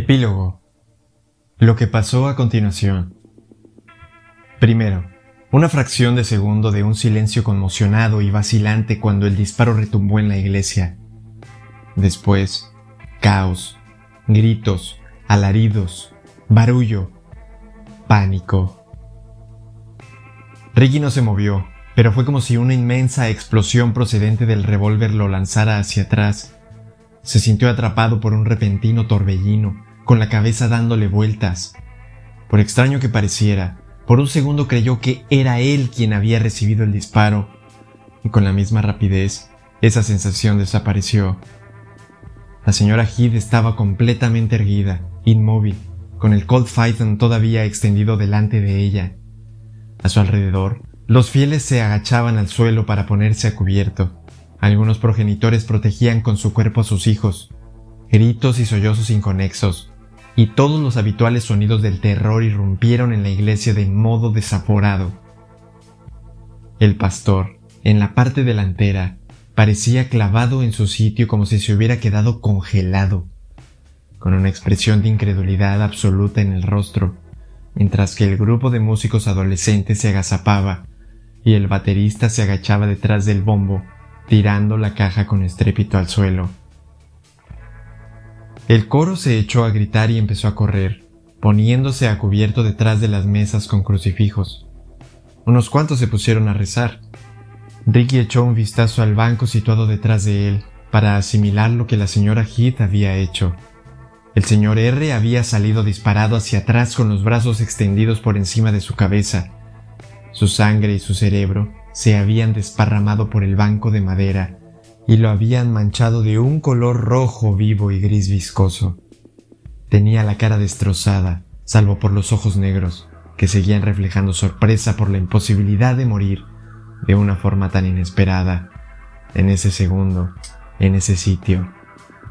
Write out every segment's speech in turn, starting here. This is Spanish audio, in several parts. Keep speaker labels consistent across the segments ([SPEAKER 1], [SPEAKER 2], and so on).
[SPEAKER 1] Epílogo. Lo que pasó a continuación. Primero, una fracción de segundo de un silencio conmocionado y vacilante cuando el disparo retumbó en la iglesia. Después, caos, gritos, alaridos, barullo, pánico. Ricky no se movió, pero fue como si una inmensa explosión procedente del revólver lo lanzara hacia atrás se sintió atrapado por un repentino torbellino, con la cabeza dándole vueltas. Por extraño que pareciera, por un segundo creyó que era él quien había recibido el disparo, y con la misma rapidez, esa sensación desapareció. La señora Heath estaba completamente erguida, inmóvil, con el Colt Python todavía extendido delante de ella. A su alrededor, los fieles se agachaban al suelo para ponerse a cubierto. Algunos progenitores protegían con su cuerpo a sus hijos. Gritos y sollozos inconexos, y todos los habituales sonidos del terror irrumpieron en la iglesia de modo desaforado. El pastor, en la parte delantera, parecía clavado en su sitio como si se hubiera quedado congelado, con una expresión de incredulidad absoluta en el rostro, mientras que el grupo de músicos adolescentes se agazapaba y el baterista se agachaba detrás del bombo tirando la caja con estrépito al suelo. El coro se echó a gritar y empezó a correr, poniéndose a cubierto detrás de las mesas con crucifijos. Unos cuantos se pusieron a rezar. Ricky echó un vistazo al banco situado detrás de él para asimilar lo que la señora Heath había hecho. El señor R había salido disparado hacia atrás con los brazos extendidos por encima de su cabeza. Su sangre y su cerebro se habían desparramado por el banco de madera y lo habían manchado de un color rojo vivo y gris viscoso. Tenía la cara destrozada, salvo por los ojos negros, que seguían reflejando sorpresa por la imposibilidad de morir de una forma tan inesperada, en ese segundo, en ese sitio,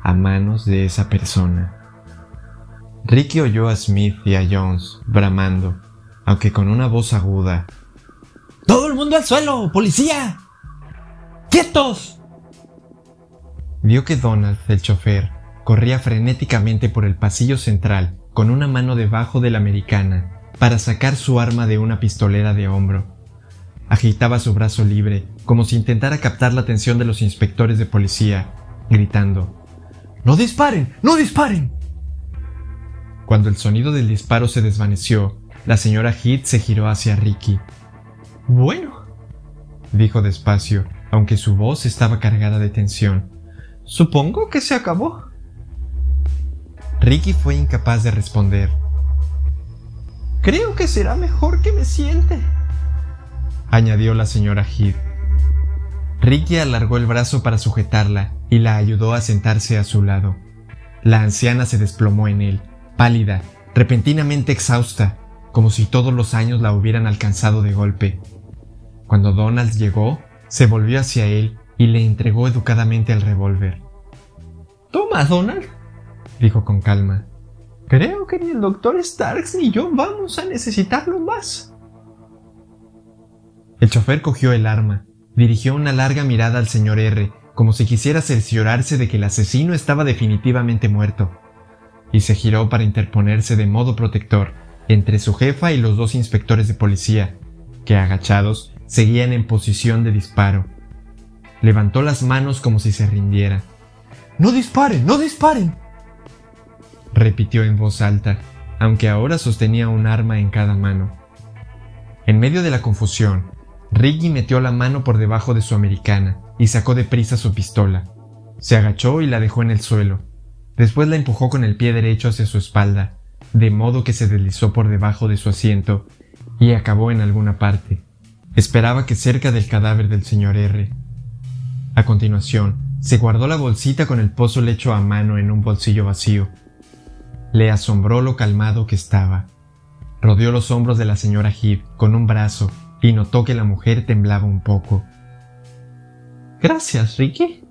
[SPEAKER 1] a manos de esa persona. Ricky oyó a Smith y a Jones bramando, aunque con una voz aguda
[SPEAKER 2] ¡Todo el mundo al suelo! ¡Policía! ¡Quietos!
[SPEAKER 1] Vio que Donald, el chofer, corría frenéticamente por el pasillo central con una mano debajo de la americana para sacar su arma de una pistolera de hombro. Agitaba su brazo libre como si intentara captar la atención de los inspectores de policía, gritando ¡No disparen! ¡No disparen! Cuando el sonido del disparo se desvaneció, la señora Heath se giró hacia Ricky
[SPEAKER 2] bueno,
[SPEAKER 1] dijo despacio, aunque su voz estaba cargada de tensión.
[SPEAKER 2] Supongo que se acabó.
[SPEAKER 1] Ricky fue incapaz de responder.
[SPEAKER 2] Creo que será mejor que me siente,
[SPEAKER 1] añadió la señora Heath. Ricky alargó el brazo para sujetarla y la ayudó a sentarse a su lado. La anciana se desplomó en él, pálida, repentinamente exhausta, como si todos los años la hubieran alcanzado de golpe. Cuando Donald llegó, se volvió hacia él y le entregó educadamente el revólver.
[SPEAKER 2] Toma, Donald, dijo con calma. Creo que ni el doctor Starks ni yo vamos a necesitarlo más.
[SPEAKER 1] El chofer cogió el arma, dirigió una larga mirada al señor R, como si quisiera cerciorarse de que el asesino estaba definitivamente muerto, y se giró para interponerse de modo protector entre su jefa y los dos inspectores de policía, que agachados seguían en posición de disparo. Levantó las manos como si se rindiera.
[SPEAKER 2] ¡No disparen! ¡No disparen!
[SPEAKER 1] repitió en voz alta, aunque ahora sostenía un arma en cada mano. En medio de la confusión, Ricky metió la mano por debajo de su americana y sacó de prisa su pistola. Se agachó y la dejó en el suelo. Después la empujó con el pie derecho hacia su espalda, de modo que se deslizó por debajo de su asiento y acabó en alguna parte. Esperaba que cerca del cadáver del señor R. A continuación, se guardó la bolsita con el pozo hecho a mano en un bolsillo vacío. Le asombró lo calmado que estaba. Rodeó los hombros de la señora Heath con un brazo y notó que la mujer temblaba un poco.
[SPEAKER 2] Gracias, Ricky,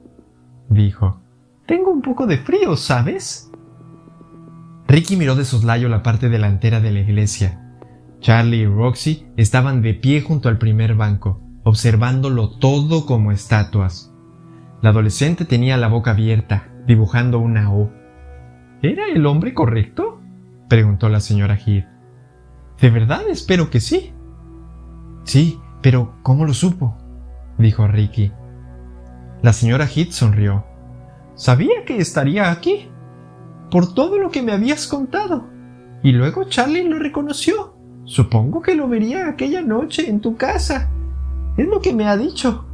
[SPEAKER 2] dijo. Tengo un poco de frío, ¿sabes?
[SPEAKER 1] Ricky miró de soslayo la parte delantera de la iglesia Charlie y Roxy estaban de pie junto al primer banco, observándolo todo como estatuas. La adolescente tenía la boca abierta, dibujando una O.
[SPEAKER 2] ¿Era el hombre correcto? preguntó la señora Heath. ¿De verdad espero que sí?
[SPEAKER 1] Sí, pero ¿cómo lo supo? dijo Ricky. La señora Heath sonrió.
[SPEAKER 2] Sabía que estaría aquí, por todo lo que me habías contado. Y luego Charlie lo reconoció. Supongo que lo vería aquella noche en tu casa. Es lo que me ha dicho.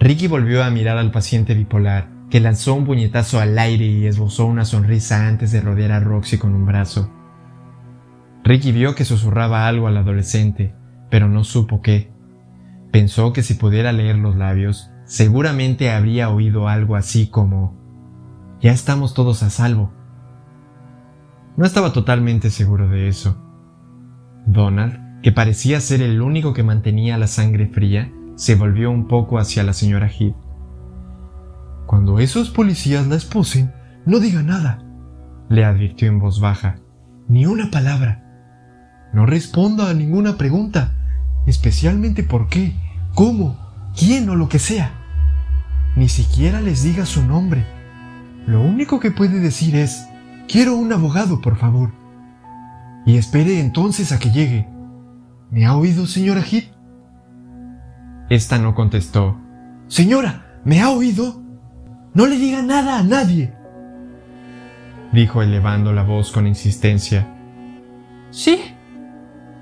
[SPEAKER 1] Ricky volvió a mirar al paciente bipolar, que lanzó un puñetazo al aire y esbozó una sonrisa antes de rodear a Roxy con un brazo. Ricky vio que susurraba algo al adolescente, pero no supo qué. Pensó que si pudiera leer los labios, seguramente habría oído algo así como Ya estamos todos a salvo. No estaba totalmente seguro de eso. Donald, que parecía ser el único que mantenía la sangre fría, se volvió un poco hacia la señora Heath.
[SPEAKER 2] Cuando esos policías la esposen, no diga nada, le advirtió en voz baja. Ni una palabra. No responda a ninguna pregunta, especialmente por qué, cómo, quién o lo que sea. Ni siquiera les diga su nombre. Lo único que puede decir es, quiero un abogado, por favor. Y espere entonces a que llegue. ¿Me ha oído, señora Heath?
[SPEAKER 1] Esta no contestó.
[SPEAKER 2] Señora, ¿me ha oído? No le diga nada a nadie.
[SPEAKER 1] Dijo elevando la voz con insistencia.
[SPEAKER 2] Sí,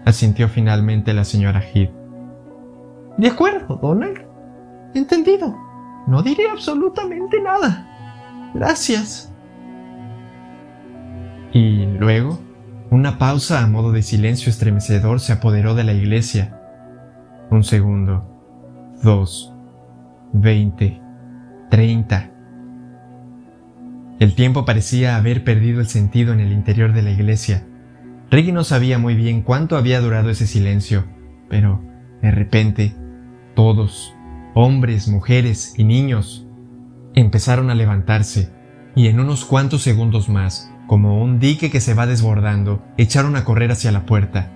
[SPEAKER 1] asintió finalmente la señora Heath.
[SPEAKER 2] De acuerdo, Donald. Entendido. No diré absolutamente nada. Gracias.
[SPEAKER 1] Y luego, una pausa a modo de silencio estremecedor se apoderó de la iglesia. Un segundo, dos, veinte, treinta. El tiempo parecía haber perdido el sentido en el interior de la iglesia. Ricky no sabía muy bien cuánto había durado ese silencio, pero, de repente, todos, hombres, mujeres y niños, empezaron a levantarse, y en unos cuantos segundos más, como un dique que se va desbordando, echaron a correr hacia la puerta.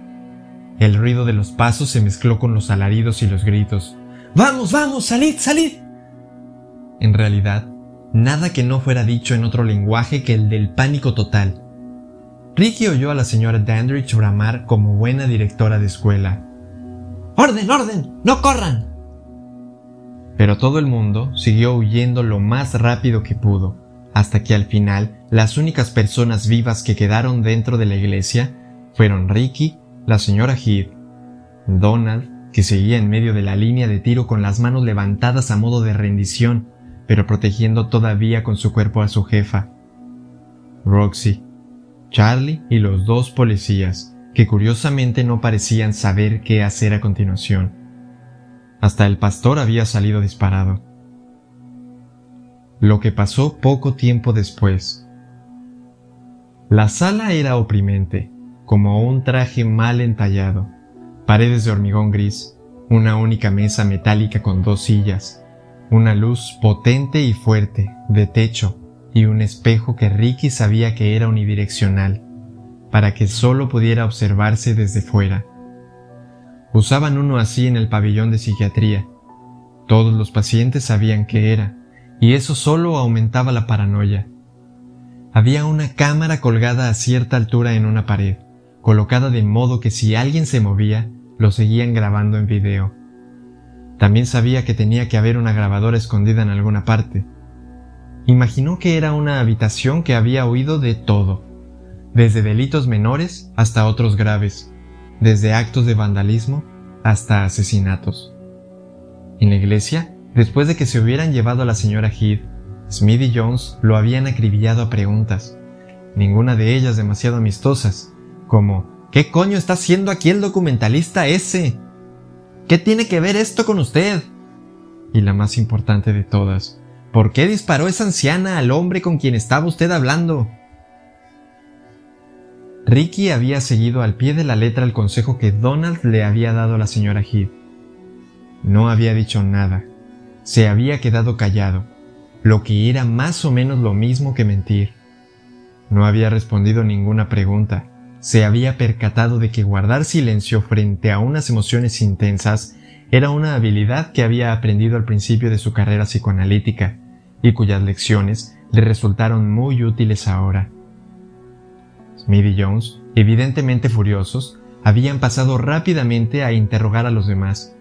[SPEAKER 1] El ruido de los pasos se mezcló con los alaridos y los gritos.
[SPEAKER 2] ¡Vamos, vamos! ¡Salid, salid!
[SPEAKER 1] En realidad, nada que no fuera dicho en otro lenguaje que el del pánico total, Ricky oyó a la señora Dandridge bramar como buena directora de escuela.
[SPEAKER 2] ¡Orden, orden! ¡No corran!
[SPEAKER 1] Pero todo el mundo siguió huyendo lo más rápido que pudo, hasta que al final las únicas personas vivas que quedaron dentro de la iglesia fueron Ricky, la señora Heath, Donald, que seguía en medio de la línea de tiro con las manos levantadas a modo de rendición, pero protegiendo todavía con su cuerpo a su jefa, Roxy, Charlie y los dos policías, que curiosamente no parecían saber qué hacer a continuación. Hasta el pastor había salido disparado. Lo que pasó poco tiempo después. La sala era oprimente, como un traje mal entallado, paredes de hormigón gris, una única mesa metálica con dos sillas, una luz potente y fuerte, de techo, y un espejo que Ricky sabía que era unidireccional, para que solo pudiera observarse desde fuera. Usaban uno así en el pabellón de psiquiatría. Todos los pacientes sabían que era, y eso solo aumentaba la paranoia. Había una cámara colgada a cierta altura en una pared, colocada de modo que si alguien se movía, lo seguían grabando en video. También sabía que tenía que haber una grabadora escondida en alguna parte, Imaginó que era una habitación que había oído de todo, desde delitos menores hasta otros graves, desde actos de vandalismo hasta asesinatos. En la iglesia, después de que se hubieran llevado a la señora Heath, Smith y Jones lo habían acribillado a preguntas, ninguna de ellas demasiado amistosas, como ¿Qué coño está haciendo aquí el documentalista ese? ¿Qué tiene que ver esto con usted? Y la más importante de todas, ¿Por qué disparó esa anciana al hombre con quien estaba usted hablando? Ricky había seguido al pie de la letra el consejo que Donald le había dado a la señora Heath. No había dicho nada. Se había quedado callado, lo que era más o menos lo mismo que mentir. No había respondido ninguna pregunta. Se había percatado de que guardar silencio frente a unas emociones intensas era una habilidad que había aprendido al principio de su carrera psicoanalítica y cuyas lecciones le resultaron muy útiles ahora. Smith y Jones, evidentemente furiosos, habían pasado rápidamente a interrogar a los demás,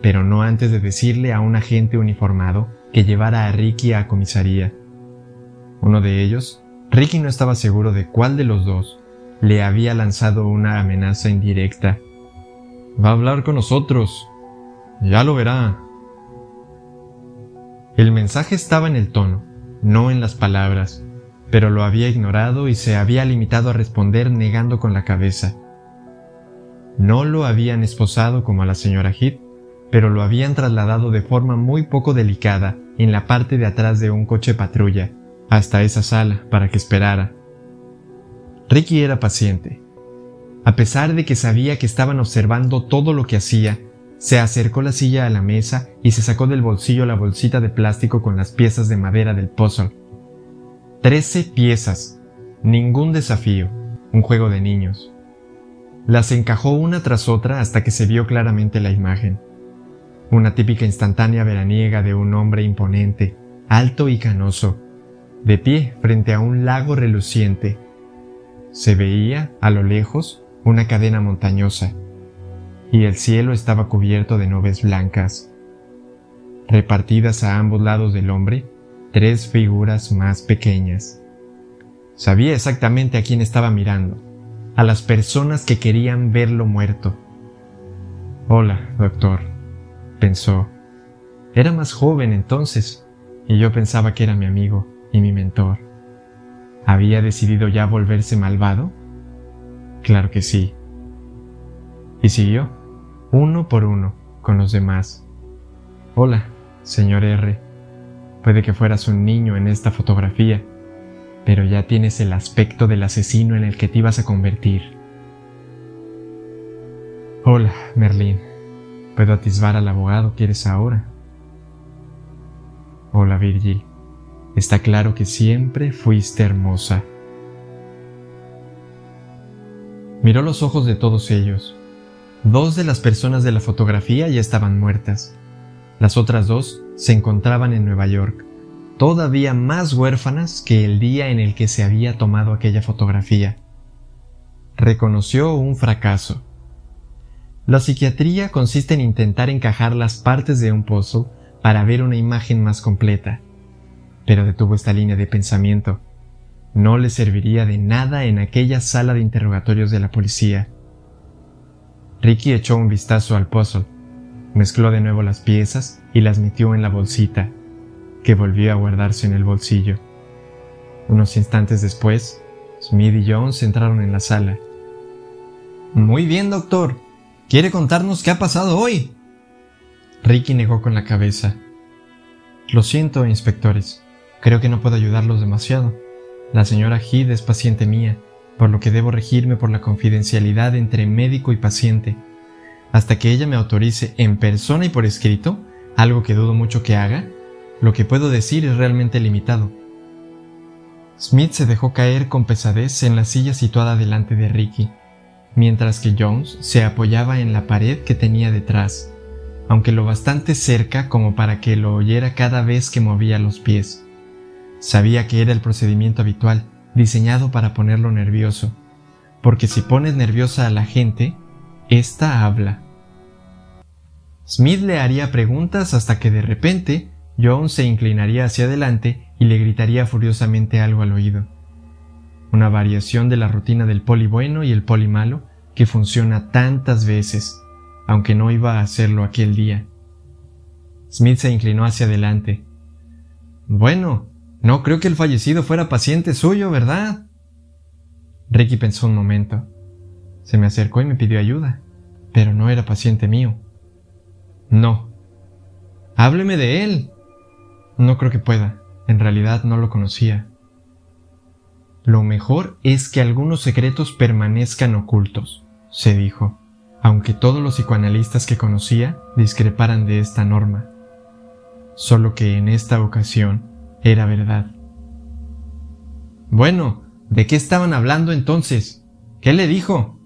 [SPEAKER 1] pero no antes de decirle a un agente uniformado que llevara a Ricky a comisaría. Uno de ellos, Ricky no estaba seguro de cuál de los dos, le había lanzado una amenaza indirecta. Va a hablar con nosotros. Ya lo verá. El mensaje estaba en el tono, no en las palabras, pero lo había ignorado y se había limitado a responder negando con la cabeza. No lo habían esposado como a la señora Heath, pero lo habían trasladado de forma muy poco delicada en la parte de atrás de un coche patrulla, hasta esa sala para que esperara. Ricky era paciente. A pesar de que sabía que estaban observando todo lo que hacía, se acercó la silla a la mesa y se sacó del bolsillo la bolsita de plástico con las piezas de madera del puzzle. Trece piezas. Ningún desafío. Un juego de niños. Las encajó una tras otra hasta que se vio claramente la imagen. Una típica instantánea veraniega de un hombre imponente, alto y canoso, de pie frente a un lago reluciente. Se veía, a lo lejos, una cadena montañosa, y el cielo estaba cubierto de nubes blancas. Repartidas a ambos lados del hombre, tres figuras más pequeñas. Sabía exactamente a quién estaba mirando, a las personas que querían verlo muerto. Hola, doctor, pensó. Era más joven entonces, y yo pensaba que era mi amigo y mi mentor. ¿Había decidido ya volverse malvado? Claro que sí. Y siguió uno por uno, con los demás. Hola, señor R. Puede que fueras un niño en esta fotografía, pero ya tienes el aspecto del asesino en el que te ibas a convertir. Hola, Merlín. ¿Puedo atisbar al abogado que eres ahora? Hola, Virgil. Está claro que siempre fuiste hermosa. Miró los ojos de todos ellos Dos de las personas de la fotografía ya estaban muertas. Las otras dos se encontraban en Nueva York, todavía más huérfanas que el día en el que se había tomado aquella fotografía. Reconoció un fracaso. La psiquiatría consiste en intentar encajar las partes de un puzzle para ver una imagen más completa. Pero detuvo esta línea de pensamiento. No le serviría de nada en aquella sala de interrogatorios de la policía Ricky echó un vistazo al puzzle, mezcló de nuevo las piezas y las metió en la bolsita, que volvió a guardarse en el bolsillo. Unos instantes después, Smith y Jones entraron en la sala. Muy bien, doctor. ¿Quiere contarnos qué ha pasado hoy? Ricky negó con la cabeza. Lo siento, inspectores. Creo que no puedo ayudarlos demasiado. La señora Heath es paciente mía por lo que debo regirme por la confidencialidad entre médico y paciente, hasta que ella me autorice en persona y por escrito, algo que dudo mucho que haga, lo que puedo decir es realmente limitado. Smith se dejó caer con pesadez en la silla situada delante de Ricky, mientras que Jones se apoyaba en la pared que tenía detrás, aunque lo bastante cerca como para que lo oyera cada vez que movía los pies. Sabía que era el procedimiento habitual, diseñado para ponerlo nervioso, porque si pones nerviosa a la gente, ésta habla. Smith le haría preguntas hasta que de repente Jones se inclinaría hacia adelante y le gritaría furiosamente algo al oído. Una variación de la rutina del poli bueno y el poli malo que funciona tantas veces, aunque no iba a hacerlo aquel día. Smith se inclinó hacia adelante. Bueno, no creo que el fallecido fuera paciente suyo, ¿verdad? Ricky pensó un momento. Se me acercó y me pidió ayuda, pero no era paciente mío. No. Hábleme de él. No creo que pueda. En realidad no lo conocía. Lo mejor es que algunos secretos permanezcan ocultos, se dijo, aunque todos los psicoanalistas que conocía discreparan de esta norma. Solo que en esta ocasión era verdad. Bueno, ¿de qué estaban hablando entonces? ¿Qué le dijo?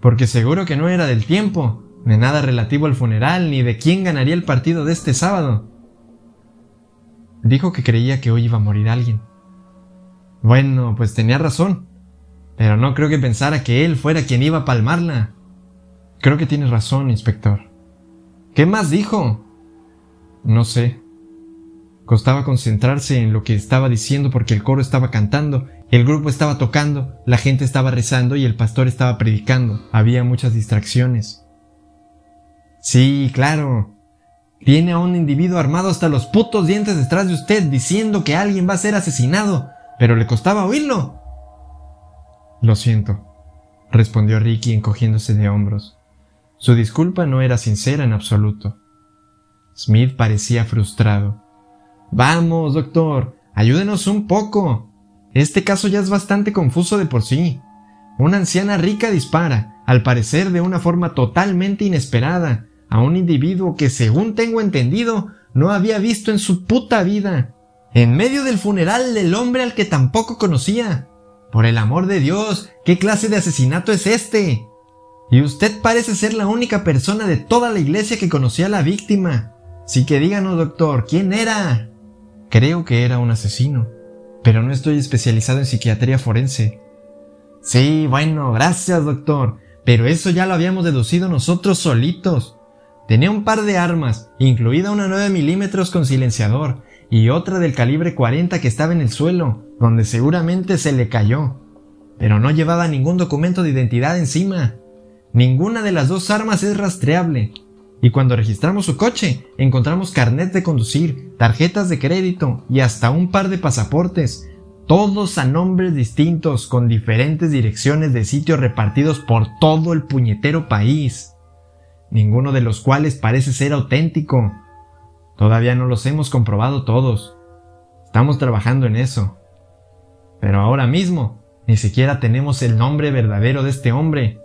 [SPEAKER 1] Porque seguro que no era del tiempo, de nada relativo al funeral, ni de quién ganaría el partido de este sábado. Dijo que creía que hoy iba a morir alguien, Bueno, pues tenía razón. Pero no creo que pensara que él fuera quien iba a palmarla. Creo que tienes razón, inspector. ¿Qué más dijo? No sé. Costaba concentrarse en lo que estaba diciendo porque el coro estaba cantando, el grupo estaba tocando, la gente estaba rezando y el pastor estaba predicando. Había muchas distracciones. Sí, claro. Tiene a un individuo armado hasta los putos dientes detrás de usted diciendo que alguien va a ser asesinado, pero le costaba oírlo. Lo siento, respondió Ricky encogiéndose de hombros. Su disculpa no era sincera en absoluto. Smith parecía frustrado. Vamos, doctor, ayúdenos un poco. Este caso ya es bastante confuso de por sí. Una anciana rica dispara, al parecer de una forma totalmente inesperada, a un individuo que, según tengo entendido, no había visto en su puta vida, en medio del funeral del hombre al que tampoco conocía. Por el amor de Dios, ¿qué clase de asesinato es este? Y usted parece ser la única persona de toda la iglesia que conocía a la víctima. Sí que díganos, doctor, ¿quién era? Creo que era un asesino, pero no estoy especializado en psiquiatría forense. Sí, bueno, gracias, doctor, pero eso ya lo habíamos deducido nosotros solitos. Tenía un par de armas, incluida una 9 milímetros con silenciador y otra del calibre 40 que estaba en el suelo, donde seguramente se le cayó. Pero no llevaba ningún documento de identidad encima. Ninguna de las dos armas es rastreable, y cuando registramos su coche, encontramos carnet de conducir, tarjetas de crédito y hasta un par de pasaportes, todos a nombres distintos con diferentes direcciones de sitios repartidos por todo el puñetero país, ninguno de los cuales parece ser auténtico. Todavía no los hemos comprobado todos. Estamos trabajando en eso. Pero ahora mismo, ni siquiera tenemos el nombre verdadero de este hombre,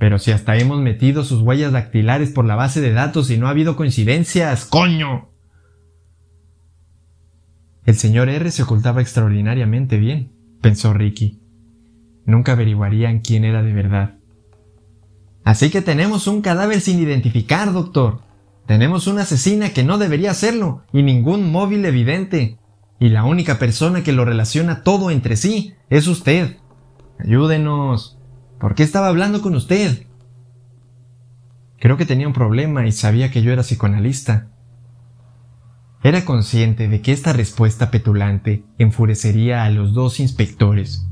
[SPEAKER 1] pero si hasta hemos metido sus huellas dactilares por la base de datos y no ha habido coincidencias, coño. El señor R se ocultaba extraordinariamente bien, pensó Ricky. Nunca averiguarían quién era de verdad. Así que tenemos un cadáver sin identificar, doctor. Tenemos una asesina que no debería serlo y ningún móvil evidente. Y la única persona que lo relaciona todo entre sí es usted. Ayúdenos. ¿Por qué estaba hablando con usted? Creo que tenía un problema y sabía que yo era psicoanalista. Era consciente de que esta respuesta petulante enfurecería a los dos inspectores.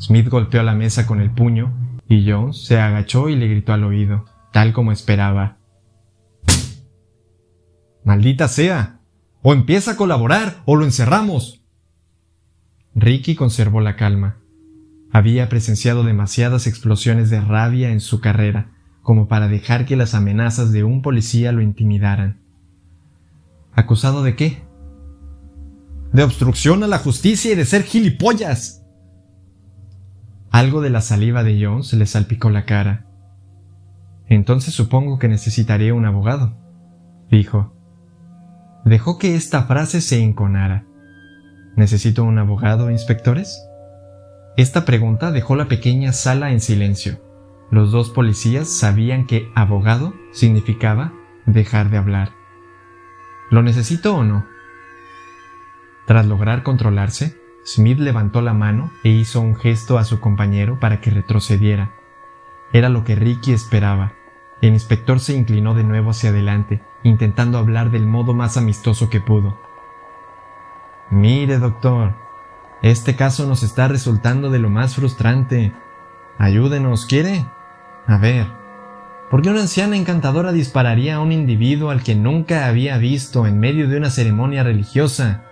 [SPEAKER 1] Smith golpeó la mesa con el puño y Jones se agachó y le gritó al oído, tal como esperaba. Maldita sea. O empieza a colaborar o lo encerramos. Ricky conservó la calma. Había presenciado demasiadas explosiones de rabia en su carrera como para dejar que las amenazas de un policía lo intimidaran. ¿Acusado de qué? De obstrucción a la justicia y de ser gilipollas. Algo de la saliva de Jones le salpicó la cara. Entonces supongo que necesitaré un abogado, dijo. Dejó que esta frase se enconara. ¿Necesito un abogado, inspectores? Esta pregunta dejó la pequeña sala en silencio. Los dos policías sabían que abogado significaba dejar de hablar. ¿Lo necesito o no? Tras lograr controlarse, Smith levantó la mano e hizo un gesto a su compañero para que retrocediera. Era lo que Ricky esperaba. El inspector se inclinó de nuevo hacia adelante, intentando hablar del modo más amistoso que pudo. Mire, doctor, este caso nos está resultando de lo más frustrante. Ayúdenos, ¿quiere? A ver, ¿por qué una anciana encantadora dispararía a un individuo al que nunca había visto en medio de una ceremonia religiosa?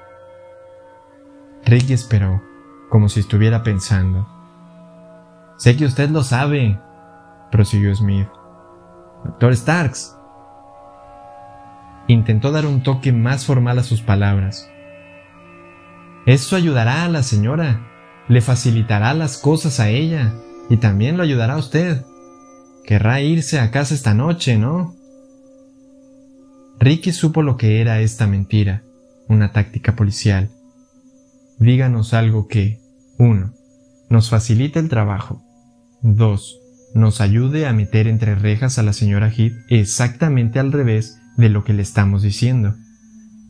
[SPEAKER 1] Ricky esperó, como si estuviera pensando. Sé que usted lo sabe, prosiguió Smith. Doctor Starks. Intentó dar un toque más formal a sus palabras, eso ayudará a la señora, le facilitará las cosas a ella y también lo ayudará a usted. Querrá irse a casa esta noche, ¿no? Ricky supo lo que era esta mentira, una táctica policial. Díganos algo que, 1. Nos facilite el trabajo. 2. Nos ayude a meter entre rejas a la señora Heath exactamente al revés de lo que le estamos diciendo.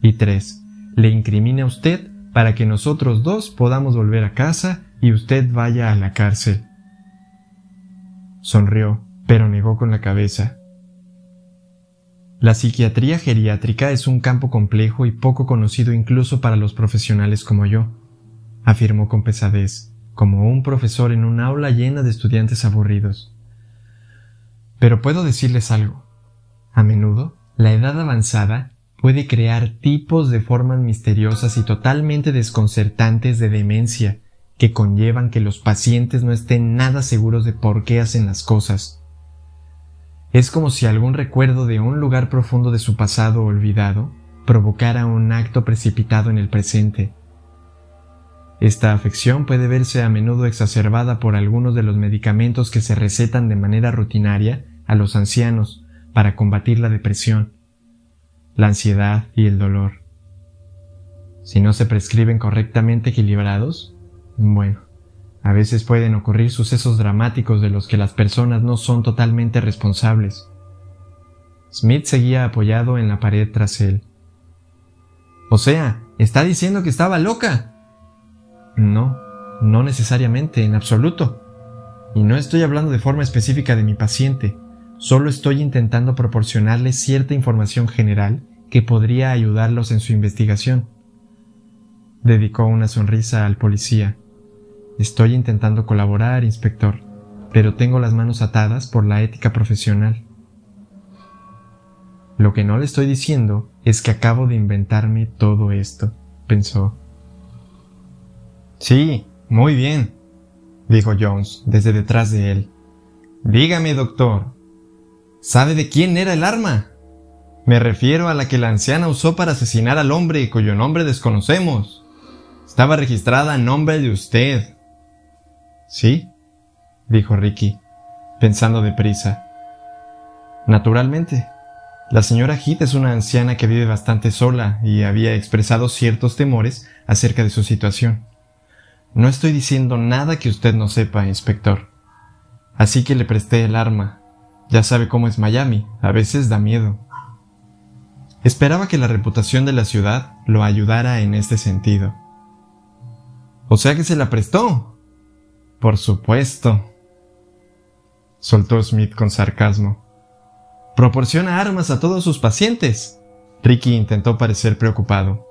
[SPEAKER 1] Y 3. Le incrimine a usted para que nosotros dos podamos volver a casa y usted vaya a la cárcel. Sonrió, pero negó con la cabeza. La psiquiatría geriátrica es un campo complejo y poco conocido incluso para los profesionales como yo, afirmó con pesadez, como un profesor en un aula llena de estudiantes aburridos. Pero puedo decirles algo. A menudo, la edad avanzada puede crear tipos de formas misteriosas y totalmente desconcertantes de demencia que conllevan que los pacientes no estén nada seguros de por qué hacen las cosas. Es como si algún recuerdo de un lugar profundo de su pasado olvidado provocara un acto precipitado en el presente. Esta afección puede verse a menudo exacerbada por algunos de los medicamentos que se recetan de manera rutinaria a los ancianos para combatir la depresión la ansiedad y el dolor. Si no se prescriben correctamente equilibrados, bueno, a veces pueden ocurrir sucesos dramáticos de los que las personas no son totalmente responsables. Smith seguía apoyado en la pared tras él. O sea, ¿está diciendo que estaba loca? No, no necesariamente, en absoluto. Y no estoy hablando de forma específica de mi paciente. Solo estoy intentando proporcionarles cierta información general que podría ayudarlos en su investigación. Dedicó una sonrisa al policía. Estoy intentando colaborar, inspector, pero tengo las manos atadas por la ética profesional. Lo que no le estoy diciendo es que acabo de inventarme todo esto, pensó. Sí, muy bien, dijo Jones desde detrás de él. Dígame, doctor, ¿Sabe de quién era el arma? Me refiero a la que la anciana usó para asesinar al hombre cuyo nombre desconocemos. Estaba registrada a nombre de usted. ¿Sí? dijo Ricky, pensando deprisa. Naturalmente. La señora Heath es una anciana que vive bastante sola y había expresado ciertos temores acerca de su situación. No estoy diciendo nada que usted no sepa, inspector. Así que le presté el arma, ya sabe cómo es Miami, a veces da miedo. Esperaba que la reputación de la ciudad lo ayudara en este sentido. O sea que se la prestó. Por supuesto. Soltó Smith con sarcasmo. Proporciona armas a todos sus pacientes. Ricky intentó parecer preocupado.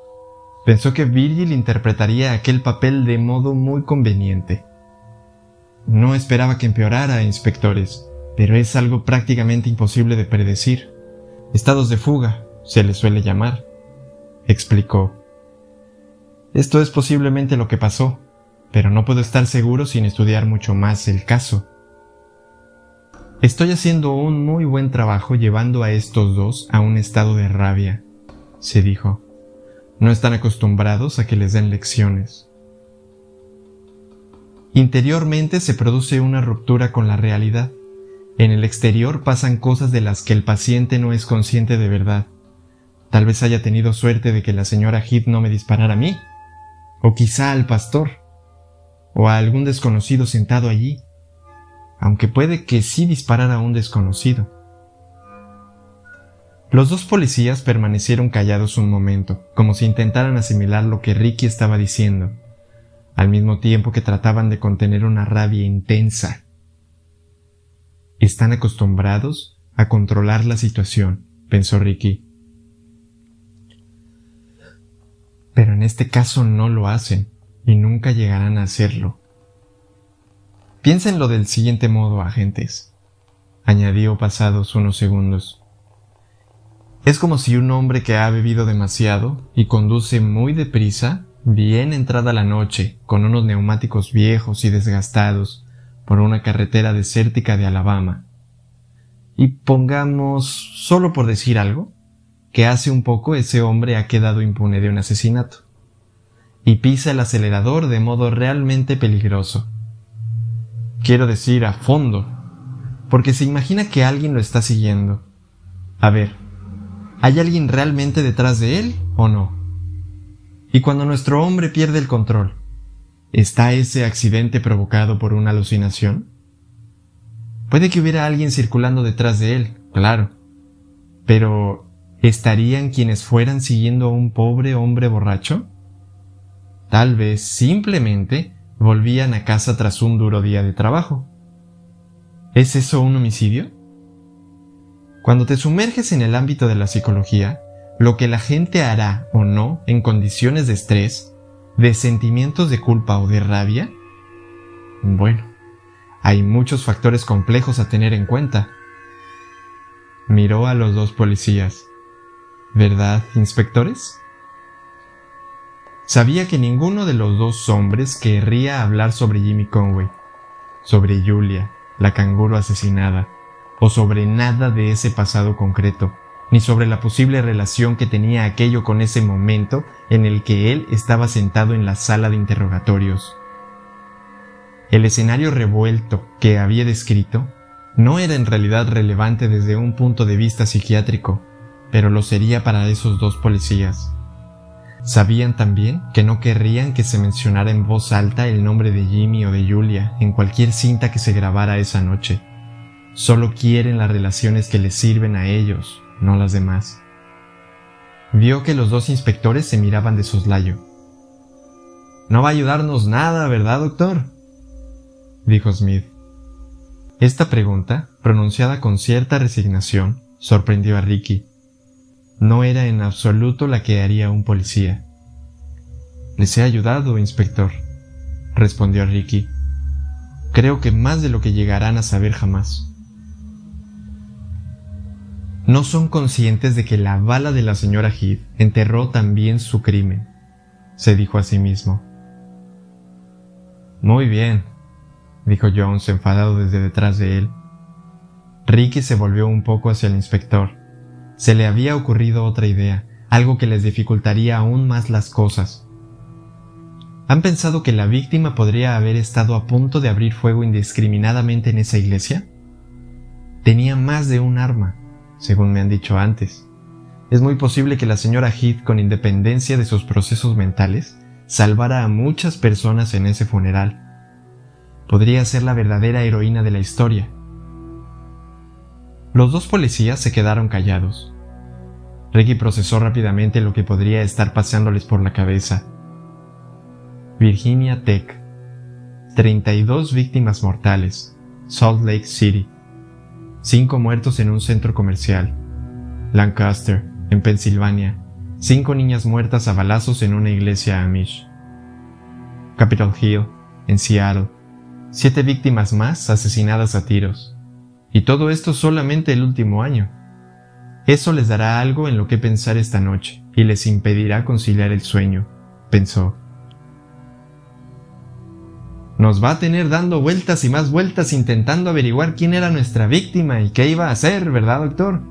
[SPEAKER 1] Pensó que Virgil interpretaría aquel papel de modo muy conveniente. No esperaba que empeorara, inspectores pero es algo prácticamente imposible de predecir. Estados de fuga, se le suele llamar, explicó. Esto es posiblemente lo que pasó, pero no puedo estar seguro sin estudiar mucho más el caso. Estoy haciendo un muy buen trabajo llevando a estos dos a un estado de rabia, se dijo. No están acostumbrados a que les den lecciones. Interiormente se produce una ruptura con la realidad en el exterior pasan cosas de las que el paciente no es consciente de verdad. Tal vez haya tenido suerte de que la señora Heath no me disparara a mí, o quizá al pastor, o a algún desconocido sentado allí, aunque puede que sí disparara a un desconocido. Los dos policías permanecieron callados un momento, como si intentaran asimilar lo que Ricky estaba diciendo, al mismo tiempo que trataban de contener una rabia intensa están acostumbrados a controlar la situación, pensó Ricky. Pero en este caso no lo hacen y nunca llegarán a hacerlo. Piénsenlo del siguiente modo, agentes, añadió pasados unos segundos. Es como si un hombre que ha bebido demasiado y conduce muy deprisa, bien entrada la noche, con unos neumáticos viejos y desgastados, por una carretera desértica de Alabama. Y pongamos, solo por decir algo, que hace un poco ese hombre ha quedado impune de un asesinato. Y pisa el acelerador de modo realmente peligroso. Quiero decir a fondo, porque se imagina que alguien lo está siguiendo. A ver, ¿hay alguien realmente detrás de él o no? Y cuando nuestro hombre pierde el control, ¿Está ese accidente provocado por una alucinación? Puede que hubiera alguien circulando detrás de él, claro. Pero, ¿estarían quienes fueran siguiendo a un pobre hombre borracho? tal vez simplemente volvían a casa tras un duro día de trabajo. ¿Es eso un homicidio? Cuando te sumerges en el ámbito de la psicología, lo que la gente hará o no en condiciones de estrés, de sentimientos de culpa o de rabia, bueno, hay muchos factores complejos a tener en cuenta. Miró a los dos policías. ¿Verdad, inspectores? Sabía que ninguno de los dos hombres querría hablar sobre Jimmy Conway, sobre Julia, la canguro asesinada, o sobre nada de ese pasado concreto, ni sobre la posible relación que tenía aquello con ese momento en el que él estaba sentado en la sala de interrogatorios. El escenario revuelto que había descrito no era en realidad relevante desde un punto de vista psiquiátrico, pero lo sería para esos dos policías. Sabían también que no querrían que se mencionara en voz alta el nombre de Jimmy o de Julia en cualquier cinta que se grabara esa noche. Solo quieren las relaciones que les sirven a ellos, no las demás. Vio que los dos inspectores se miraban de soslayo. No va a ayudarnos nada, ¿verdad, doctor? dijo Smith. Esta pregunta, pronunciada con cierta resignación, sorprendió a Ricky. No era en absoluto la que haría un policía. Les he ayudado, inspector, respondió Ricky. Creo que más de lo que llegarán a saber jamás. No son conscientes de que la bala de la señora Heath enterró también su crimen, se dijo a sí mismo. Muy bien, dijo Jones enfadado desde detrás de él. Ricky se volvió un poco hacia el inspector. Se le había ocurrido otra idea, algo que les dificultaría aún más las cosas. ¿Han pensado que la víctima podría haber estado a punto de abrir fuego indiscriminadamente en esa iglesia? Tenía más de un arma, según me han dicho antes. Es muy posible que la señora Heath, con independencia de sus procesos mentales, salvara a muchas personas en ese funeral podría ser la verdadera heroína de la historia. Los dos policías se quedaron callados. Ricky procesó rápidamente lo que podría estar pasándoles por la cabeza. Virginia Tech. 32 víctimas mortales. Salt Lake City. 5 muertos en un centro comercial. Lancaster, en Pensilvania. 5 niñas muertas a balazos en una iglesia amish. Capitol Hill, en Seattle siete víctimas más asesinadas a tiros. Y todo esto solamente el último año. Eso les dará algo en lo que pensar esta noche y les impedirá conciliar el sueño, pensó. Nos va a tener dando vueltas y más vueltas intentando averiguar quién era nuestra víctima y qué iba a hacer, ¿verdad, doctor?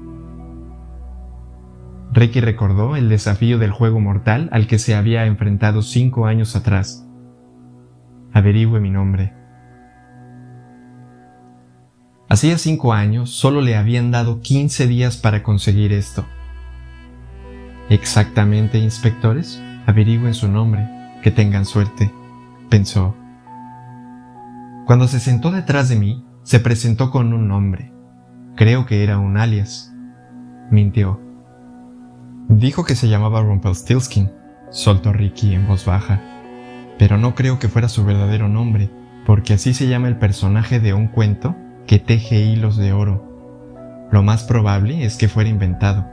[SPEAKER 1] Ricky recordó el desafío del juego mortal al que se había enfrentado cinco años atrás. Averigüe mi nombre. Hacía cinco años solo le habían dado 15 días para conseguir esto. Exactamente, inspectores, averigüen su nombre, que tengan suerte, pensó. Cuando se sentó detrás de mí, se presentó con un nombre. Creo que era un alias. Mintió. Dijo que se llamaba Rumpelstiltskin, soltó Ricky en voz baja. Pero no creo que fuera su verdadero nombre, porque así se llama el personaje de un cuento que teje hilos de oro. Lo más probable es que fuera inventado.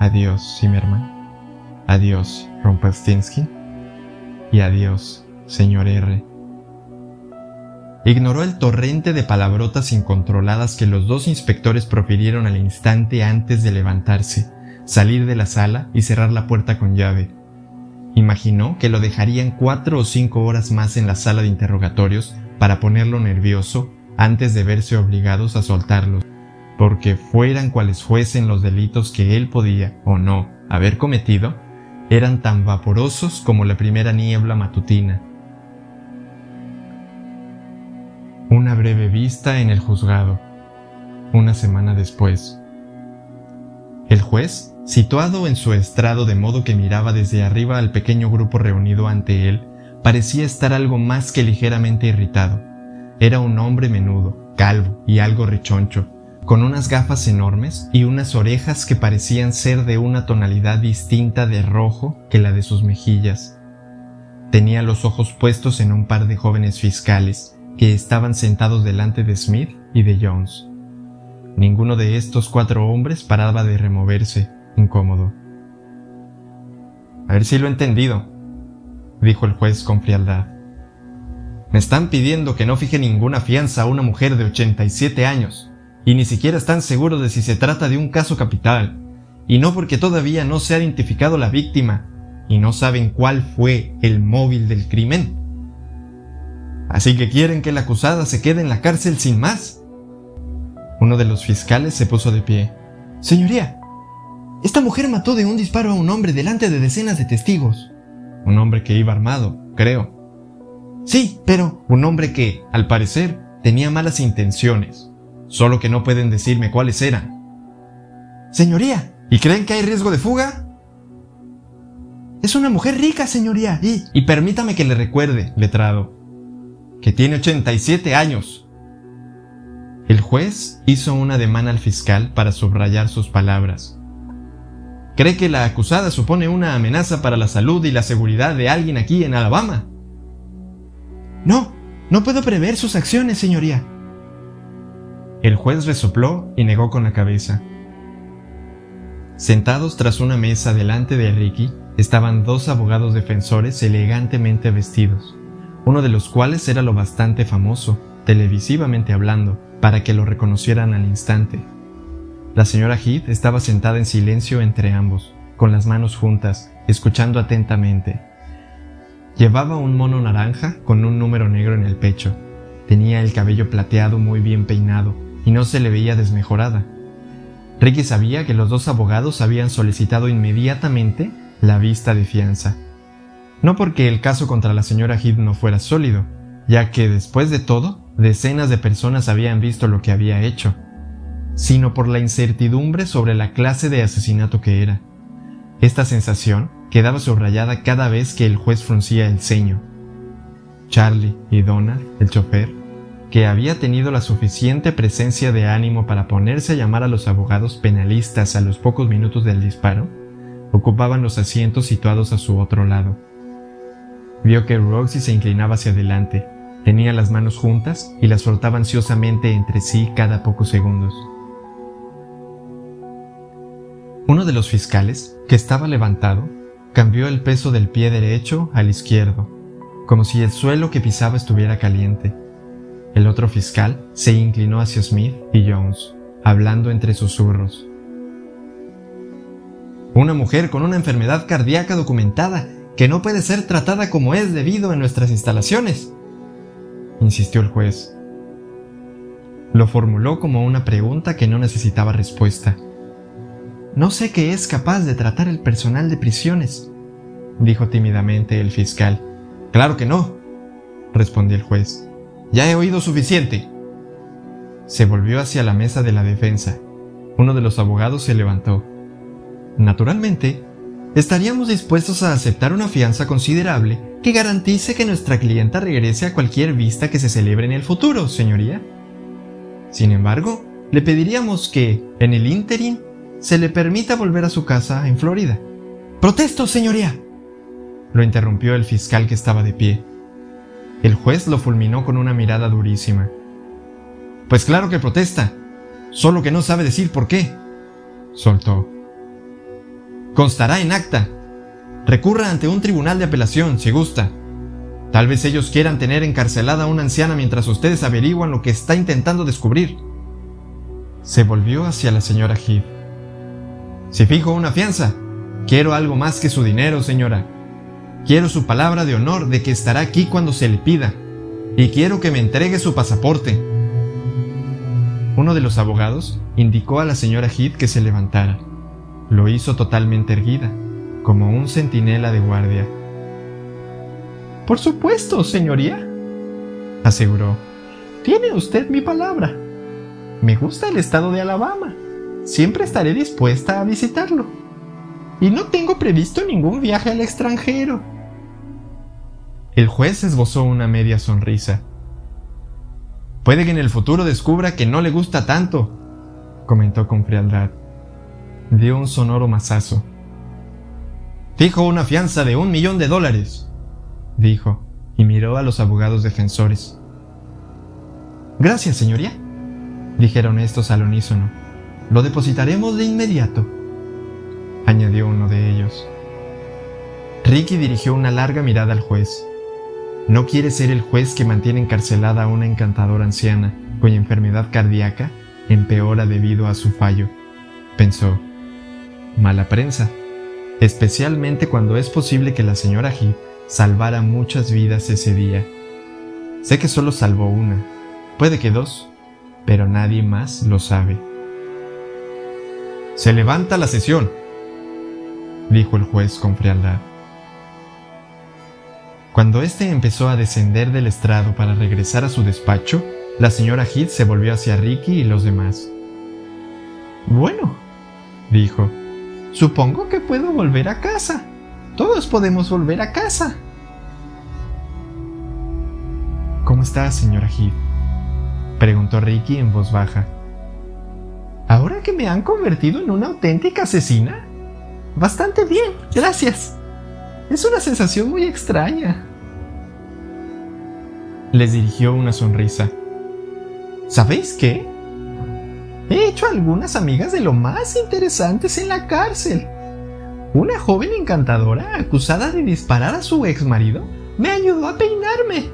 [SPEAKER 1] Adiós, Zimmerman. Adiós, Rumpelstiltskin. Y adiós, señor R. Ignoró el torrente de palabrotas incontroladas que los dos inspectores profirieron al instante antes de levantarse, salir de la sala y cerrar la puerta con llave. Imaginó que lo dejarían cuatro o cinco horas más en la sala de interrogatorios para ponerlo nervioso antes de verse obligados a soltarlos, porque fueran cuales fuesen los delitos que él podía o no haber cometido, eran tan vaporosos como la primera niebla matutina. Una breve vista en el juzgado, una semana después. El juez, situado en su estrado de modo que miraba desde arriba al pequeño grupo reunido ante él, parecía estar algo más que ligeramente irritado. Era un hombre menudo, calvo y algo rechoncho, con unas gafas enormes y unas orejas que parecían ser de una tonalidad distinta de rojo que la de sus mejillas. Tenía los ojos puestos en un par de jóvenes fiscales que estaban sentados delante de Smith y de Jones. Ninguno de estos cuatro hombres paraba de removerse, incómodo. A ver si lo he entendido, dijo el juez con frialdad. Me están pidiendo que no fije ninguna fianza a una mujer de 87 años, y ni siquiera están seguros de si se trata de un caso capital, y no porque todavía no se ha identificado la víctima, y no saben cuál fue el móvil del crimen. Así que quieren que la acusada se quede en la cárcel sin más. Uno de los fiscales se puso de pie. Señoría, esta mujer mató de un disparo a un hombre delante de decenas de testigos. Un hombre que iba armado, creo. Sí, pero un hombre que, al parecer, tenía malas intenciones solo que no pueden decirme cuáles eran. Señoría, ¿y creen que hay riesgo de fuga? Es una mujer rica, señoría, y... Y permítame que le recuerde, letrado, que tiene 87 años. El juez hizo un ademán al fiscal para subrayar sus palabras. ¿Cree que la acusada supone una amenaza para la salud y la seguridad de alguien aquí en Alabama? No, no puedo prever sus acciones, señoría. El juez resopló y negó con la cabeza. Sentados tras una mesa delante de Ricky estaban dos abogados defensores elegantemente vestidos, uno de los cuales era lo bastante famoso, televisivamente hablando, para que lo reconocieran al instante. La señora Heath estaba sentada en silencio entre ambos, con las manos juntas, escuchando atentamente. Llevaba un mono naranja con un número negro en el pecho. Tenía el cabello plateado muy bien peinado y no se le veía desmejorada. Ricky sabía que los dos abogados habían solicitado inmediatamente la vista de fianza. No porque el caso contra la señora Heath no fuera sólido, ya que después de todo, decenas de personas habían visto lo que había hecho, sino por la incertidumbre sobre la clase de asesinato que era. Esta sensación quedaba subrayada cada vez que el juez fruncía el ceño. Charlie y Donald, el chofer, que había tenido la suficiente presencia de ánimo para ponerse a llamar a los abogados penalistas a los pocos minutos del disparo, ocupaban los asientos situados a su otro lado. Vio que Roxy se inclinaba hacia adelante, tenía las manos juntas y las soltaba ansiosamente entre sí cada pocos segundos. Uno de los fiscales, que estaba levantado, cambió el peso del pie derecho al izquierdo, como si el suelo que pisaba estuviera caliente el otro fiscal se inclinó hacia Smith y Jones, hablando entre susurros. Una mujer con una enfermedad cardíaca documentada que no puede ser tratada como es debido en nuestras instalaciones, insistió el juez. Lo formuló como una pregunta que no necesitaba respuesta. No sé qué es capaz de tratar el personal de prisiones, dijo tímidamente el fiscal. Claro que no, respondió el juez. Ya he oído suficiente. Se volvió hacia la mesa de la defensa. Uno de los abogados se levantó. Naturalmente, estaríamos dispuestos a aceptar una fianza considerable que garantice que nuestra clienta regrese a cualquier vista que se celebre en el futuro, señoría. Sin embargo, le pediríamos que, en el ínterin, se le permita volver a su casa en Florida. Protesto, señoría. Lo interrumpió el fiscal que estaba de pie. El juez lo fulminó con una mirada durísima. Pues claro que protesta, solo que no sabe decir por qué, soltó. Constará en acta. Recurra ante un tribunal de apelación, si gusta. Tal vez ellos quieran tener encarcelada a una anciana mientras ustedes averiguan lo que está intentando descubrir. Se volvió hacia la señora Heath. Si fijo una fianza, quiero algo más que su dinero, señora. Quiero su palabra de honor de que estará aquí cuando se le pida. Y quiero que me entregue su pasaporte. Uno de los abogados indicó a la señora Heath que se levantara. Lo hizo totalmente erguida, como un centinela de guardia. Por supuesto, señoría, aseguró. Tiene usted mi palabra. Me gusta el estado de Alabama. Siempre estaré dispuesta a visitarlo. Y no tengo previsto ningún viaje al extranjero. El juez esbozó una media sonrisa. Puede que en el futuro descubra que no le gusta tanto, comentó con frialdad. Dio un sonoro mazazo. Fijo una fianza de un millón de dólares, dijo, y miró a los abogados defensores. Gracias, señoría, dijeron estos al unísono. Lo depositaremos de inmediato, añadió uno de ellos. Ricky dirigió una larga mirada al juez. No quiere ser el juez que mantiene encarcelada a una encantadora anciana cuya enfermedad cardíaca empeora debido a su fallo, pensó. Mala prensa, especialmente cuando es posible que la señora Heath salvara muchas vidas ese día. Sé que solo salvó una, puede que dos, pero nadie más lo sabe. Se levanta la sesión, dijo el juez con frialdad. Cuando éste empezó a descender del estrado para regresar a su despacho, la señora Heath se volvió hacia Ricky y los demás. Bueno, dijo, supongo que puedo volver a casa. Todos podemos volver a casa. ¿Cómo está, señora Heath? preguntó Ricky en voz baja. ¿Ahora que me han convertido en una auténtica asesina? Bastante bien, gracias. Es una sensación muy extraña. Les dirigió una sonrisa. ¿Sabéis qué? He hecho algunas amigas de lo más interesantes en la cárcel. Una joven encantadora acusada de disparar a su ex marido me ayudó a peinarme.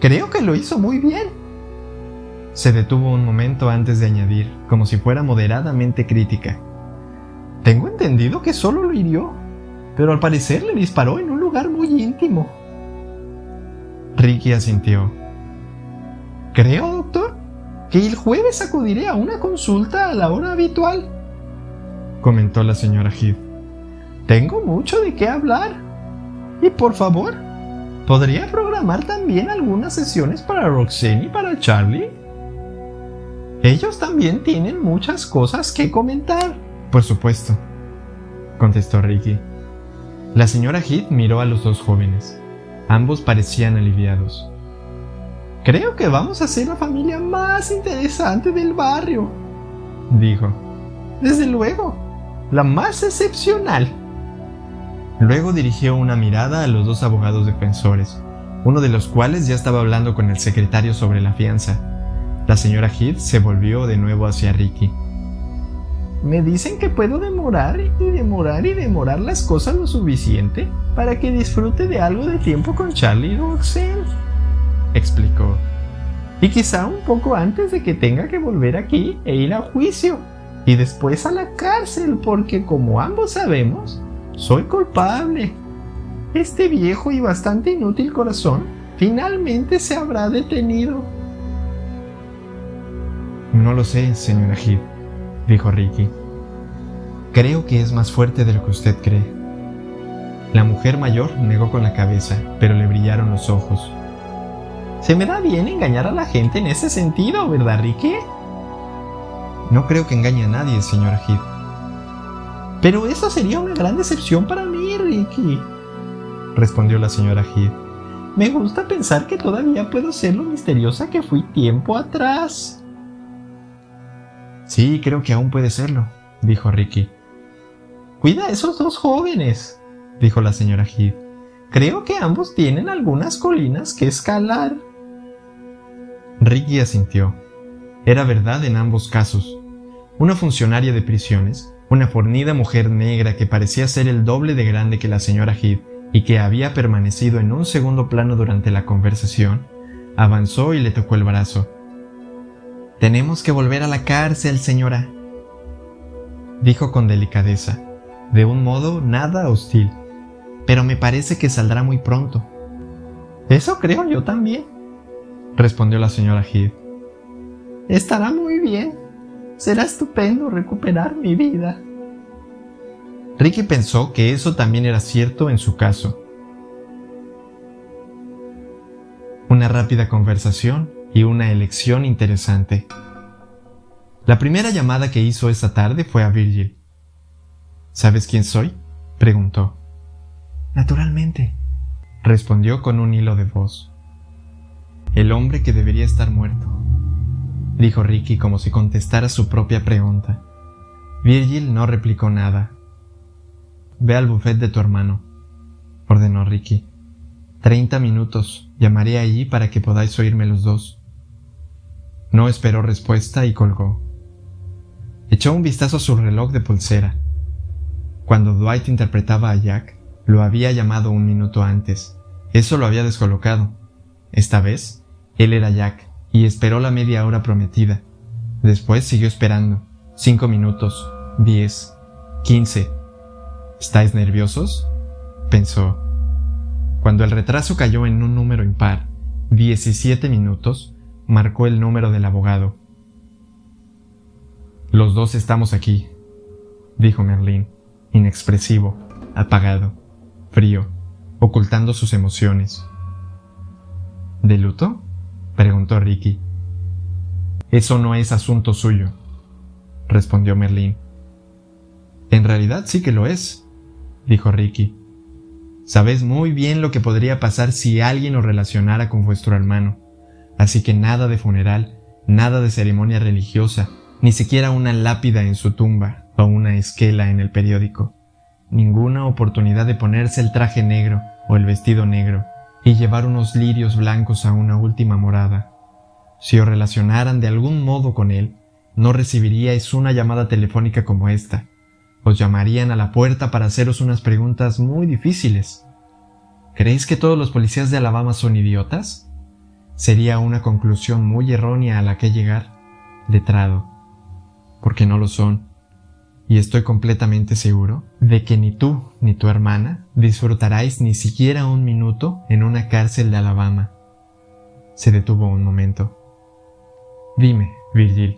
[SPEAKER 1] Creo que lo hizo muy bien. Se detuvo un momento antes de añadir, como si fuera moderadamente crítica. Tengo entendido que solo lo hirió, pero al parecer le disparó en un lugar muy íntimo. Ricky asintió. Creo, doctor, que el jueves acudiré a una consulta a la hora habitual, comentó la señora Heath. Tengo mucho de qué hablar. Y por favor, ¿podría programar también algunas sesiones para Roxanne y para Charlie? Ellos también tienen muchas cosas que comentar. Por supuesto, contestó Ricky. La señora Heath miró a los dos jóvenes. Ambos parecían aliviados. Creo que vamos a ser la familia más interesante del barrio, dijo. Desde luego, la más excepcional. Luego dirigió una mirada a los dos abogados defensores, uno de los cuales ya estaba hablando con el secretario sobre la fianza. La señora Heath se volvió de nuevo hacia Ricky. Me dicen que puedo demorar y demorar y demorar las cosas lo suficiente para que disfrute de algo de tiempo con Charlie y Roxanne explicó. Y quizá un poco antes de que tenga que volver aquí e ir a juicio y después a la cárcel, porque como ambos sabemos, soy culpable. Este viejo y bastante inútil corazón finalmente se habrá detenido. No lo sé, señora Heath, dijo Ricky. Creo que es más fuerte de lo que usted cree. La mujer mayor negó con la cabeza, pero le brillaron los ojos. Se me da bien engañar a la gente en ese sentido, ¿verdad, Ricky? No creo que engañe a nadie, señora Heath. Pero eso sería una gran decepción para mí, Ricky, respondió la señora Heath. Me gusta pensar que todavía puedo ser lo misteriosa que fui tiempo atrás. Sí, creo que aún puede serlo, dijo Ricky. Cuida a esos dos jóvenes, dijo la señora Heath. Creo que ambos tienen algunas colinas que escalar. Ricky asintió. Era verdad en ambos casos. Una funcionaria de prisiones, una fornida mujer negra que parecía ser el doble de grande que la señora Heath y que había permanecido en un segundo plano durante la conversación, avanzó y le tocó el brazo. Tenemos que volver a la cárcel, señora, dijo con delicadeza, de un modo nada hostil, pero me parece que saldrá muy pronto. Eso creo yo también, respondió la señora Heath. Estará muy bien. Será estupendo recuperar mi vida. Ricky pensó que eso también era cierto en su caso. Una rápida conversación y una elección interesante. La primera llamada que hizo esa tarde fue a Virgil. ¿Sabes quién soy? preguntó. Naturalmente, respondió con un hilo de voz el hombre que debería estar muerto. dijo Ricky como si contestara su propia pregunta. Virgil no replicó nada. Ve al buffet de tu hermano, ordenó Ricky. Treinta minutos. Llamaré allí para que podáis oírme los dos. No esperó respuesta y colgó. Echó un vistazo a su reloj de pulsera. Cuando Dwight interpretaba a Jack, lo había llamado un minuto antes. Eso lo había descolocado. Esta vez, él era Jack, y esperó la media hora prometida. Después siguió esperando. Cinco minutos, diez, quince. ¿Estáis nerviosos? pensó. Cuando el retraso cayó en un número impar, diecisiete minutos, marcó el número del abogado. Los dos estamos aquí, dijo Merlín, inexpresivo, apagado, frío, ocultando sus emociones. ¿De luto? Preguntó Ricky. Eso no es asunto suyo, respondió Merlín. En realidad sí que lo es, dijo Ricky. Sabes muy bien lo que podría pasar si alguien os relacionara con vuestro hermano, así que nada de funeral, nada de ceremonia religiosa, ni siquiera una lápida en su tumba o una esquela en el periódico, ninguna oportunidad de ponerse el traje negro o el vestido negro y llevar unos lirios blancos a una última morada. Si os relacionaran de algún modo con él, no recibiríais una llamada telefónica como esta. Os llamarían a la puerta para haceros unas preguntas muy difíciles. ¿Creéis que todos los policías de Alabama son idiotas? Sería una conclusión muy errónea a la que llegar, letrado porque no lo son. Y estoy completamente seguro de que ni tú ni tu hermana disfrutaráis ni siquiera un minuto en una cárcel de Alabama. Se detuvo un momento. Dime, Virgil,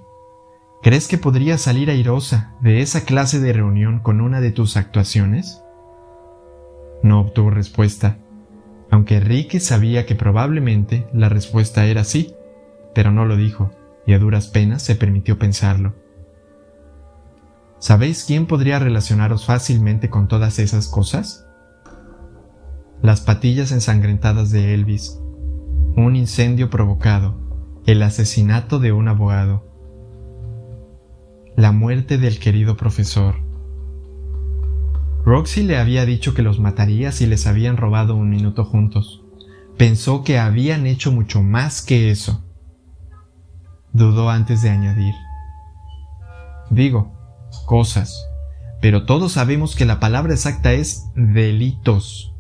[SPEAKER 1] ¿crees que podría salir airosa de esa clase de reunión con una de tus actuaciones? No obtuvo respuesta, aunque Enrique sabía que probablemente la respuesta era sí, pero no lo dijo, y a duras penas se permitió pensarlo. ¿Sabéis quién podría relacionaros fácilmente con todas esas cosas? Las patillas ensangrentadas de Elvis, un incendio provocado, el asesinato de un abogado, la muerte del querido profesor. Roxy le había dicho que los mataría si les habían robado un minuto juntos. Pensó que habían hecho mucho más que eso. Dudó antes de añadir. Digo, cosas, pero todos sabemos que la palabra exacta es delitos.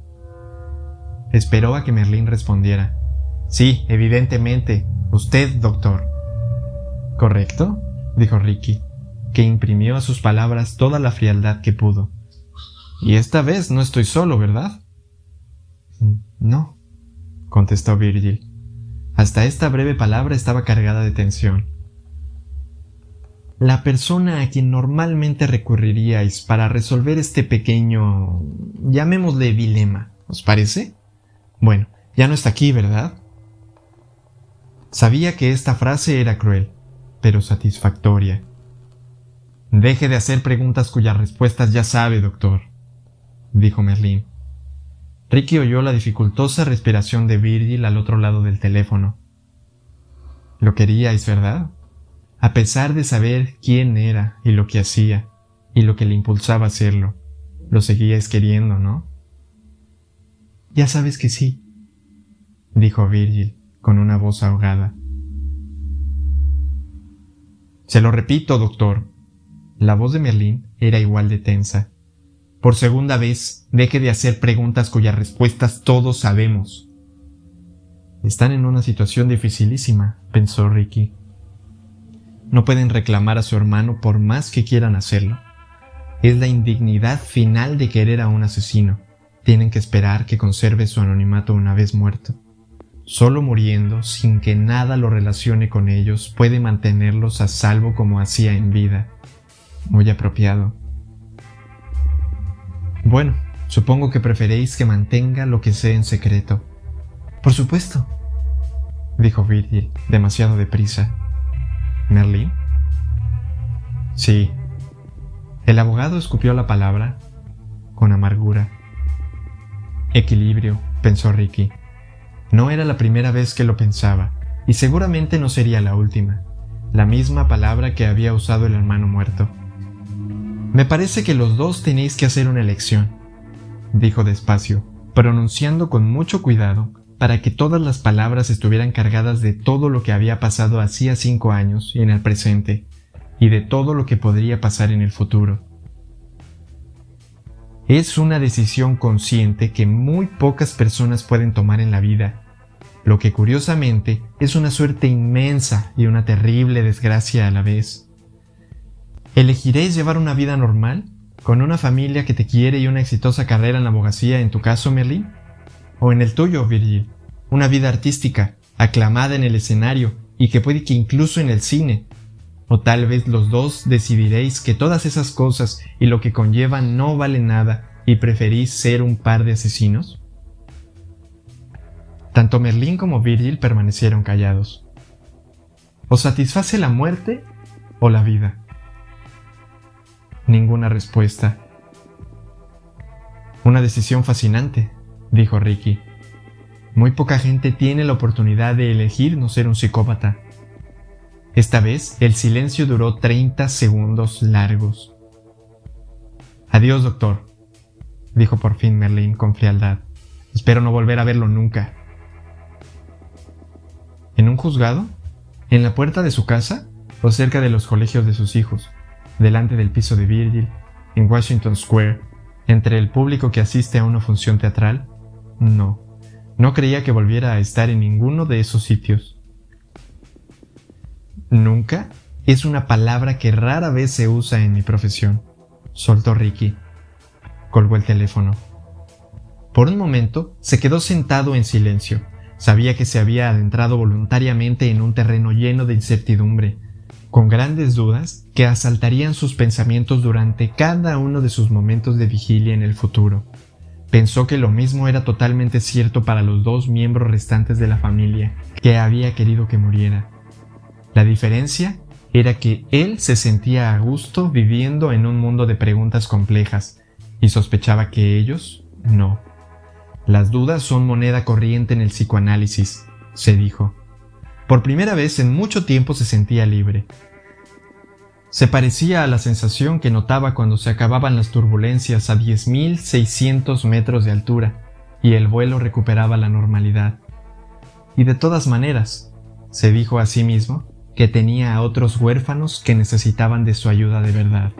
[SPEAKER 1] Esperó a que Merlín respondiera. Sí, evidentemente. Usted, doctor. ¿Correcto? dijo Ricky, que imprimió a sus palabras toda la frialdad que pudo. Y esta vez no estoy solo, ¿verdad? No, contestó Virgil. Hasta esta breve palabra estaba cargada de tensión la persona a quien normalmente recurriríais para resolver este pequeño, llamémosle dilema, ¿os parece? Bueno, ya no está aquí, ¿verdad? Sabía que esta frase era cruel, pero satisfactoria. Deje de hacer preguntas cuyas respuestas ya sabe, doctor, dijo Merlín. Ricky oyó la dificultosa respiración de Virgil al otro lado del teléfono. Lo queríais, ¿verdad? A pesar de saber quién era y lo que hacía y lo que le impulsaba a hacerlo, lo seguías queriendo, ¿no? Ya sabes que sí, dijo Virgil con una voz ahogada. Se lo repito, doctor. La voz de Merlín era igual de tensa. Por segunda vez, deje de hacer preguntas cuyas respuestas todos sabemos. Están en una situación dificilísima, pensó Ricky. No pueden reclamar a su hermano por más que quieran hacerlo. Es la indignidad final de querer a un asesino. Tienen que esperar que conserve su anonimato una vez muerto. Solo muriendo, sin que nada lo relacione con ellos, puede mantenerlos a salvo como hacía en vida. Muy apropiado. Bueno, supongo que preferéis que mantenga lo que sé en secreto. Por supuesto, dijo Virgil, demasiado deprisa. ¿Merlín? Sí. El abogado escupió la palabra con amargura. Equilibrio, pensó Ricky. No era la primera vez que lo pensaba, y seguramente no sería la última. la misma palabra que había usado el hermano muerto. Me parece que los dos tenéis que hacer una elección, dijo despacio, pronunciando con mucho cuidado para que todas las palabras estuvieran cargadas de todo lo que había pasado hacía cinco años y en el presente, y de todo lo que podría pasar en el futuro. Es una decisión consciente que muy pocas personas pueden tomar en la vida, lo que curiosamente es una suerte inmensa y una terrible desgracia a la vez. ¿Elegiréis llevar una vida normal, con una familia que te quiere y una exitosa carrera en la abogacía en tu caso, Merlin? ¿O en el tuyo, Virgil? Una vida artística, aclamada en el escenario y que puede que incluso en el cine. O tal vez los dos decidiréis que todas esas cosas y lo que conllevan no valen nada y preferís ser un par de asesinos? Tanto Merlín como Virgil permanecieron callados. ¿Os satisface la muerte o la vida? Ninguna respuesta. Una decisión fascinante, dijo Ricky. Muy poca gente tiene la oportunidad de elegir no ser un psicópata. Esta vez el silencio duró 30 segundos largos. Adiós, doctor, dijo por fin Merlín con frialdad. Espero no volver a verlo nunca. ¿En un juzgado? ¿En la puerta de su casa? ¿O cerca de los colegios de sus hijos? ¿Delante del piso de Virgil? ¿En Washington Square? ¿Entre el público que asiste a una función teatral? No, no creía que volviera a estar en ninguno de esos sitios. Nunca es una palabra que rara vez se usa en mi profesión, soltó Ricky. Colgó el teléfono. Por un momento se quedó sentado en silencio, Sabía que se había adentrado voluntariamente en un terreno lleno de incertidumbre, con grandes dudas que asaltarían sus pensamientos durante cada uno de sus momentos de vigilia en el futuro. Pensó que lo mismo era totalmente cierto para los dos miembros restantes de la familia, que había querido que muriera. La diferencia era que él se sentía a gusto viviendo en un mundo de preguntas complejas, y sospechaba que ellos no. Las dudas son moneda corriente en el psicoanálisis, se dijo. Por primera vez en mucho tiempo se sentía libre. Se parecía a la sensación que notaba cuando se acababan las turbulencias a 10.600 metros de altura y el vuelo recuperaba la normalidad. Y de todas maneras, se dijo a sí mismo que tenía a otros huérfanos que necesitaban de su ayuda de verdad.